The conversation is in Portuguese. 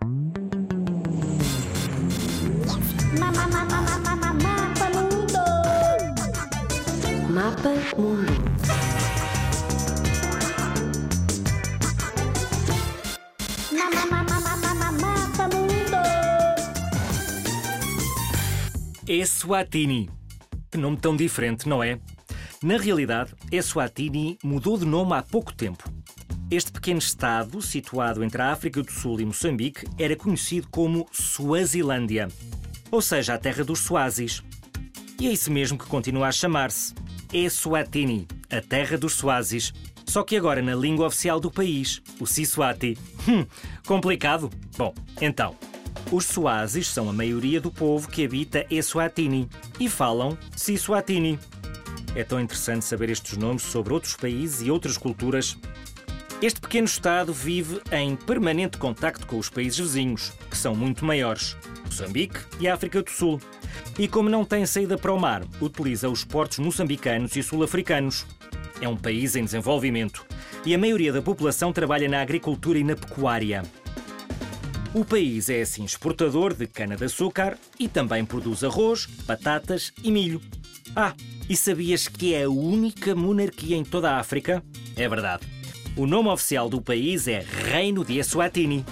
Mapa Mundo. Mapa Mundo. Mapa Mundo. Eswatini. Que nome tão diferente, não é? Na realidade, Eswatini mudou de nome há pouco tempo. Este pequeno estado, situado entre a África do Sul e Moçambique, era conhecido como Suazilândia, ou seja, a terra dos Suazis. E é isso mesmo que continua a chamar-se Eswatini, a terra dos Suazis. Só que agora na língua oficial do país, o Siswati. Hum, complicado? Bom, então. Os Suazis são a maioria do povo que habita Eswatini e falam Siswatini. É tão interessante saber estes nomes sobre outros países e outras culturas. Este pequeno Estado vive em permanente contacto com os países vizinhos, que são muito maiores, Moçambique e África do Sul. E como não tem saída para o mar, utiliza os portos moçambicanos e sul-africanos. É um país em desenvolvimento e a maioria da população trabalha na agricultura e na pecuária. O país é assim exportador de cana-de-açúcar e também produz arroz, batatas e milho. Ah, e sabias que é a única monarquia em toda a África? É verdade. O nome oficial do país é Reino de Eswatini.